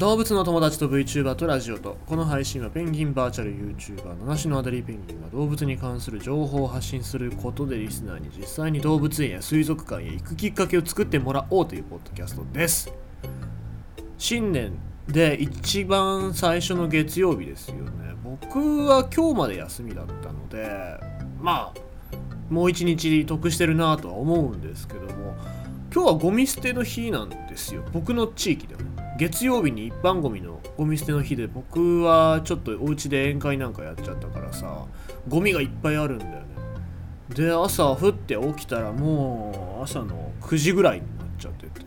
動物の友達と VTuber とラジオとこの配信はペンギンバーチャル YouTuber 七種のアダリーペンギンが動物に関する情報を発信することでリスナーに実際に動物園や水族館へ行くきっかけを作ってもらおうというポッドキャストです。新年で一番最初の月曜日ですよね。僕は今日まで休みだったのでまあもう一日得してるなとは思うんですけども今日はゴミ捨ての日なんですよ。僕の地域ではね。月曜日に一般ゴミのゴミ捨ての日で僕はちょっとお家で宴会なんかやっちゃったからさゴミがいっぱいあるんだよね。で朝降って起きたらもう朝の9時ぐらいになっちゃってて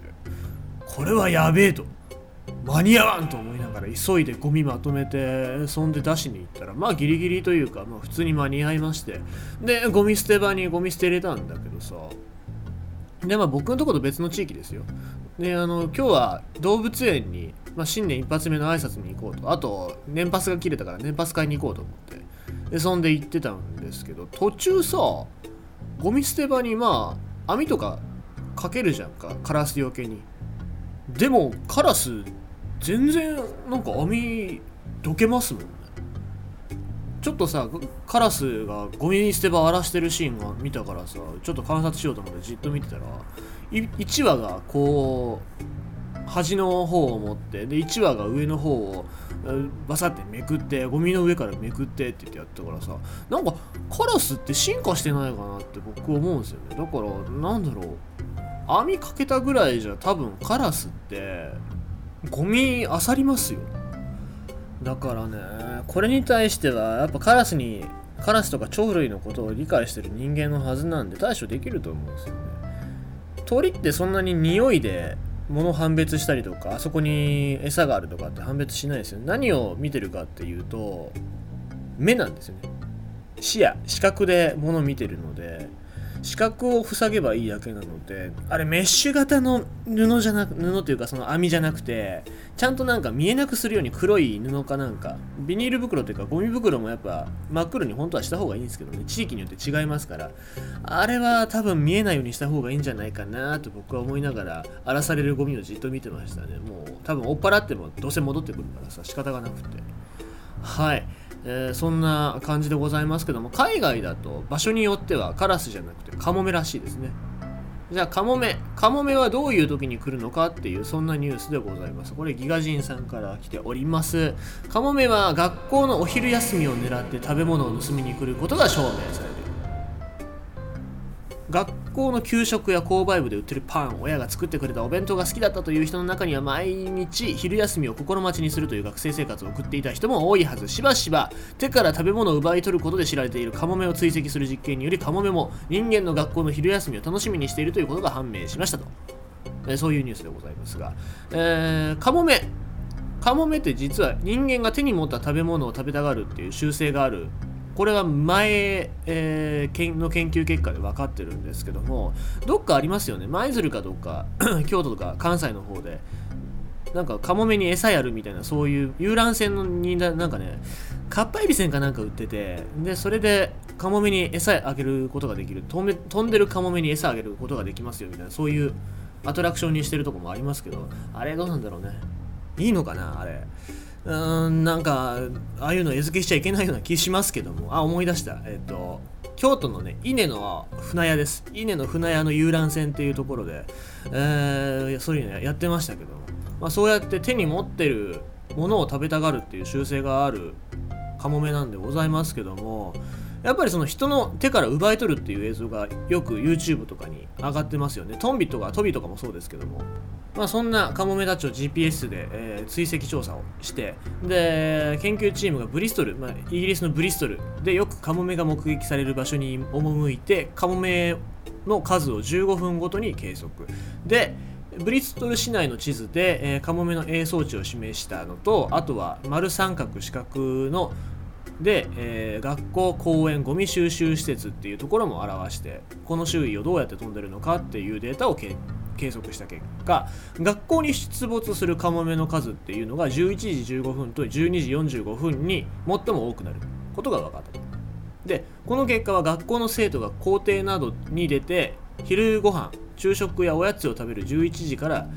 これはやべえと間に合わんと思いながら急いでゴミまとめてそんで出しに行ったらまあギリギリというか、まあ、普通に間に合いましてでゴミ捨て場にゴミ捨て入れたんだけどさでまあ僕のとこと別の地域ですよ。であの今日は動物園に、まあ、新年一発目の挨拶に行こうと。あと年パスが切れたから年パス買いに行こうと思って。でそんで行ってたんですけど途中さゴミ捨て場にまあ網とかかけるじゃんかカラスよけに。でもカラス全然なんか網どけますもんちょっとさカラスがゴミ捨て場荒らしてるシーンが見たからさちょっと観察しようと思ってじっと見てたら1羽がこう端の方を持ってで1羽が上の方をバサってめくってゴミの上からめくってって言ってやったからさなんかカラスって進化してないかなって僕思うんですよね。だからなんだろう網かけたぐらいじゃ多分カラスってゴミあさりますよ。だからねこれに対してはやっぱカラスにカラスとか鳥類のことを理解してる人間のはずなんで対処できると思うんですよね。鳥ってそんなに匂いで物判別したりとかあそこに餌があるとかって判別しないですよ。何を見てるかっていうと目なんですよね。視野視覚で物を見てるので視覚を塞げばいいだけなのであれメッシュ型の布じゃなく布っていうかその網じゃなくてちゃんとなんか見えなくするように黒い布かなんかビニール袋っていうかゴミ袋もやっぱ真っ黒に本当はした方がいいんですけどね。地域によって違いますから。あれは多分見えないようにした方がいいんじゃないかなと僕は思いながら荒らされるゴミをじっと見てましたね。もう多分追っ払ってもどうせ戻ってくるからさ仕方がなくて。はい。えー、そんな感じでございますけども海外だと場所によってはカラスじゃなくてカモメらしいですね。じゃあカモメカモメはどういう時に来るのかっていうそんなニュースでございます。これギガ人さんから来ております。カモメは学校のお昼休みを狙って食べ物を盗みに来ることが証明されて学校の給食や購買部で売ってるパン親が作ってくれたお弁当が好きだったという人の中には毎日昼休みを心待ちにするという学生生活を送っていた人も多いはずしばしば手から食べ物を奪い取ることで知られているカモメを追跡する実験によりカモメも人間の学校の昼休みを楽しみにしているということが判明しましたと、えー、そういうニュースでございますが、えー、カモメ。カモメって実は人間が手に持った食べ物を食べたがるっていう習性があるこれは前、えー、の研究結果で分かってるんですけどもどっかありますよね。舞鶴かどっか 京都とか関西の方で。なんかカモメに餌やるみたいなそういう遊覧船のになんかねかっぱえびせんかなんか売っててでそれでカモメに餌あげることができる。飛んでるカモメに餌あげることができますよみたいなそういうアトラクションにしてるとこもありますけどあれどうなんだろうね。いいのかなあれ。うんなんかああいうの餌付けしちゃいけないような気しますけども。あ思い出した。えっ、と京都のね稲の船屋です。稲の船屋の遊覧船っていうところで、えー、そういうのやってましたけども、まあ、そうやって手に持ってるものを食べたがるっていう習性があるカモメなんでございますけども。やっぱりその人の手から奪い取るっていう映像がよく YouTube とかに上がってますよね。トンビとかトビとかもそうですけども。まあ、そんなカモメたちを GPS で、えー、追跡調査をしてで研究チームがブリストル、まあ、イギリスのブリストルでよくカモメが目撃される場所に赴いてカモメの数を15分ごとに計測。でブリストル市内の地図で、えー、カモメの営装地を示したのとあとは丸三角四角ので、えー、学校公園ゴミ収集施設っていうところも表してこの周囲をどうやって飛んでるのかっていうデータを計計測した結果学校に出没するカモメの数っていうのが11時15分と12時45分に最も多くなることが分かったでこの結果は学校の生徒が校庭などに出て昼ご飯昼食やおやつを食べる11時から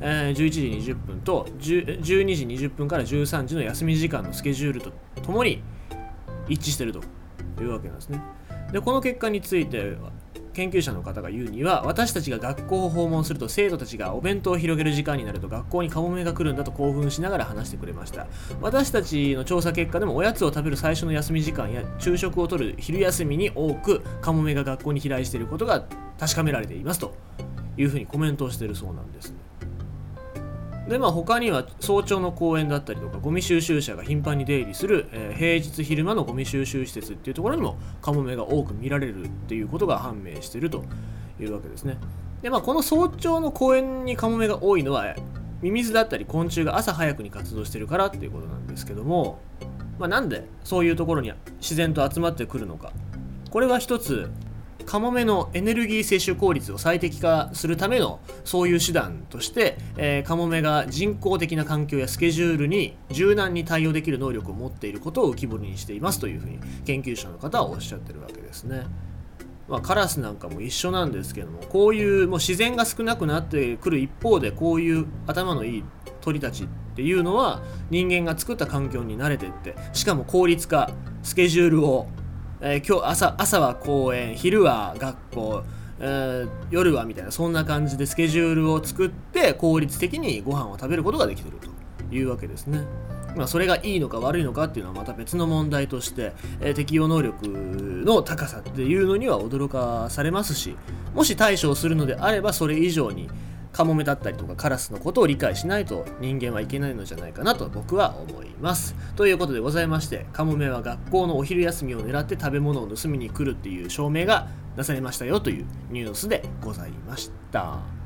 えー11時20分と12時20分から13時の休み時間のスケジュールとともに一致してるというわけなんですね。でこの結果について研究者の方が言うには私たちが学校を訪問すると生徒たちがお弁当を広げる時間になると学校にカモメが来るんだと興奮しながら話してくれました。私たちの調査結果でもおやつを食べる最初の休み時間や昼食をとる昼休みに多くカモメが学校に飛来していることが確かめられていますというふうにコメントをしているそうなんですね。でまあ他には早朝の公園だったりとかゴミ収集車が頻繁に出入りする、えー平日昼間のゴミ収集施設っていうところにもカモメが多く見られるっていうことが判明してるというわけですね。でまあこの早朝の公園にカモメが多いのはミミズだったり昆虫が朝早くに活動してるからっていうことなんですけども、まあ、なんでそういうところに自然と集まってくるのか。これは一つカモメのエネルギー摂取効率を最適化するためのそういう手段として、えーカモメが人工的な環境やスケジュールに柔軟に対応できる能力を持っていることを浮き彫りにしていますというふうに研究者の方はおっしゃってるわけですね。まあ、カラスなんかも一緒なんですけどもこういうもう自然が少なくなってくる一方でこういう頭のいい鳥たちっていうのは人間が作った環境に慣れてってしかも効率化スケジュールを、えー今日朝朝は公園昼は学校、えー夜はみたいなそんな感じでスケジュールを作って効率的にご飯を食べることができてるというわけですね。まあ、それがいいのか悪いのかっていうのはまた別の問題として、えー適応能力の高さっていうのには驚かされますしもし対処をするのであればそれ以上にカモメだったりとかカラスのことを理解しないと人間はいけないのじゃないかなと僕は思います。ということでございましてカモメは学校のお昼休みを狙って食べ物を盗みに来るっていう証明が出されましたよというニュースでございました。